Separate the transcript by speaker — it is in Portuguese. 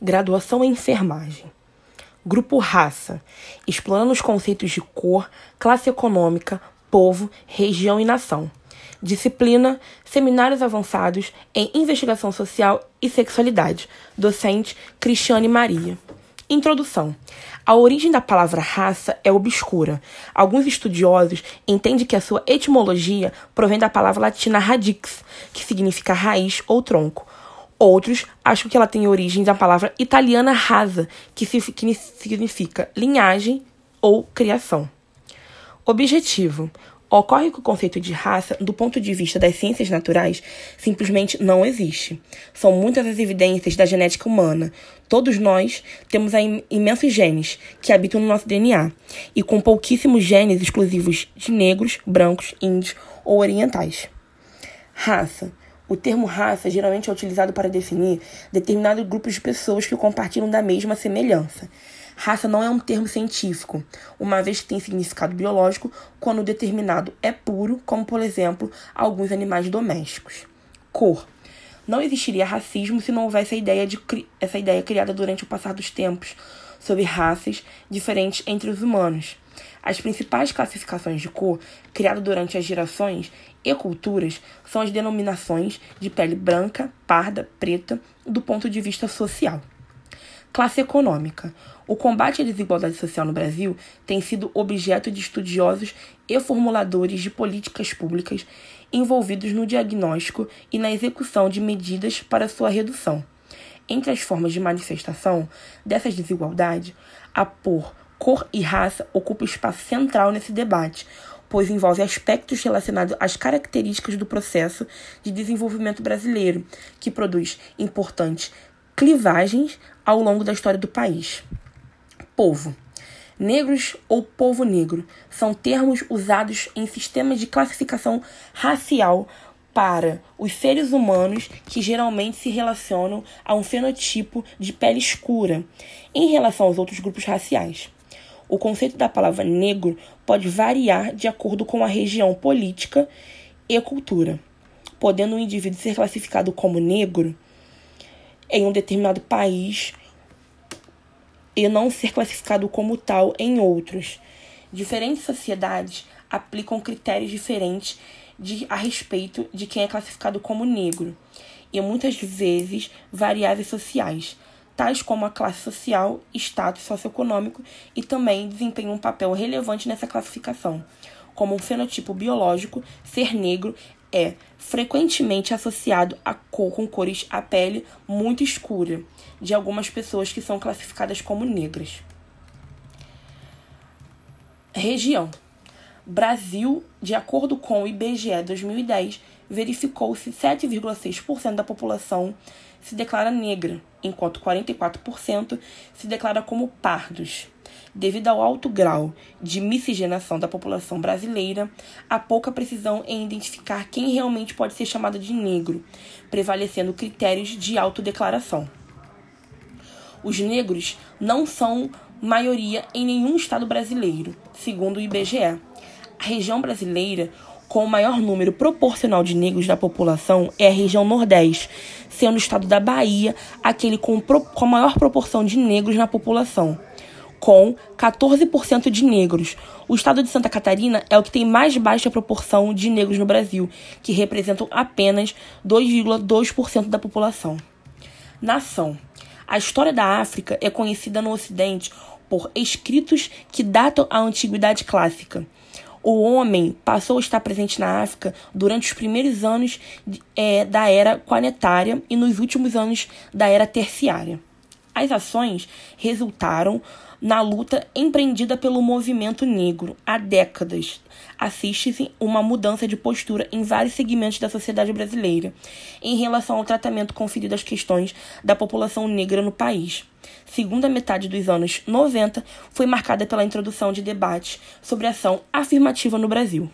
Speaker 1: Graduação em enfermagem. Grupo Raça, explorando os conceitos de cor, classe econômica, povo, região e nação. Disciplina, seminários avançados em investigação social e sexualidade. Docente Cristiane Maria. Introdução. A origem da palavra raça é obscura. Alguns estudiosos entendem que a sua etimologia provém da palavra latina radix, que significa raiz ou tronco. Outros acham que ela tem origem da palavra italiana rasa, que significa linhagem ou criação. Objetivo: Ocorre que o conceito de raça, do ponto de vista das ciências naturais, simplesmente não existe. São muitas as evidências da genética humana. Todos nós temos imensos genes que habitam no nosso DNA, e com pouquíssimos genes exclusivos de negros, brancos, índios ou orientais. Raça. O termo raça geralmente é utilizado para definir determinados grupos de pessoas que compartilham da mesma semelhança. Raça não é um termo científico, uma vez que tem significado biológico quando determinado é puro, como por exemplo alguns animais domésticos. Cor. Não existiria racismo se não houvesse ideia de, essa ideia criada durante o passar dos tempos sobre raças diferentes entre os humanos. As principais classificações de cor criadas durante as gerações e culturas são as denominações de pele branca, parda, preta, do ponto de vista social. Classe econômica. O combate à desigualdade social no Brasil tem sido objeto de estudiosos e formuladores de políticas públicas envolvidos no diagnóstico e na execução de medidas para sua redução. Entre as formas de manifestação dessas desigualdades, a por, cor e raça ocupa espaço central nesse debate, pois envolve aspectos relacionados às características do processo de desenvolvimento brasileiro, que produz importantes clivagens ao longo da história do país. Povo. Negros ou povo negro são termos usados em sistemas de classificação racial para os seres humanos que geralmente se relacionam a um fenotipo de pele escura em relação aos outros grupos raciais. O conceito da palavra negro pode variar de acordo com a região política e cultura, podendo um indivíduo ser classificado como negro em um determinado país e não ser classificado como tal em outros. Diferentes sociedades aplicam critérios diferentes de, a respeito de quem é classificado como negro, e muitas vezes variáveis sociais, tais como a classe social, status socioeconômico, e também desempenham um papel relevante nessa classificação. Como um fenotipo biológico, ser negro é frequentemente associado a cor com cores a pele muito escura de algumas pessoas que são classificadas como negras. Região. Brasil, de acordo com o IBGE 2010, verificou-se 7,6% da população se declara negra, enquanto 44% se declara como pardos. Devido ao alto grau de miscigenação da população brasileira, há pouca precisão em identificar quem realmente pode ser chamado de negro, prevalecendo critérios de autodeclaração. Os negros não são maioria em nenhum estado brasileiro, segundo o IBGE. A região brasileira com o maior número proporcional de negros da população é a região Nordeste, sendo o estado da Bahia aquele com, com a maior proporção de negros na população com 14% de negros. O estado de Santa Catarina é o que tem mais baixa proporção de negros no Brasil, que representam apenas 2,2% da população. Nação. A história da África é conhecida no Ocidente por escritos que datam a antiguidade clássica. O homem passou a estar presente na África durante os primeiros anos é, da era planetária e nos últimos anos da era terciária. As ações resultaram na luta empreendida pelo movimento negro há décadas. Assiste-se uma mudança de postura em vários segmentos da sociedade brasileira em relação ao tratamento conferido às questões da população negra no país. Segunda metade dos anos 90 foi marcada pela introdução de debates sobre ação afirmativa no Brasil.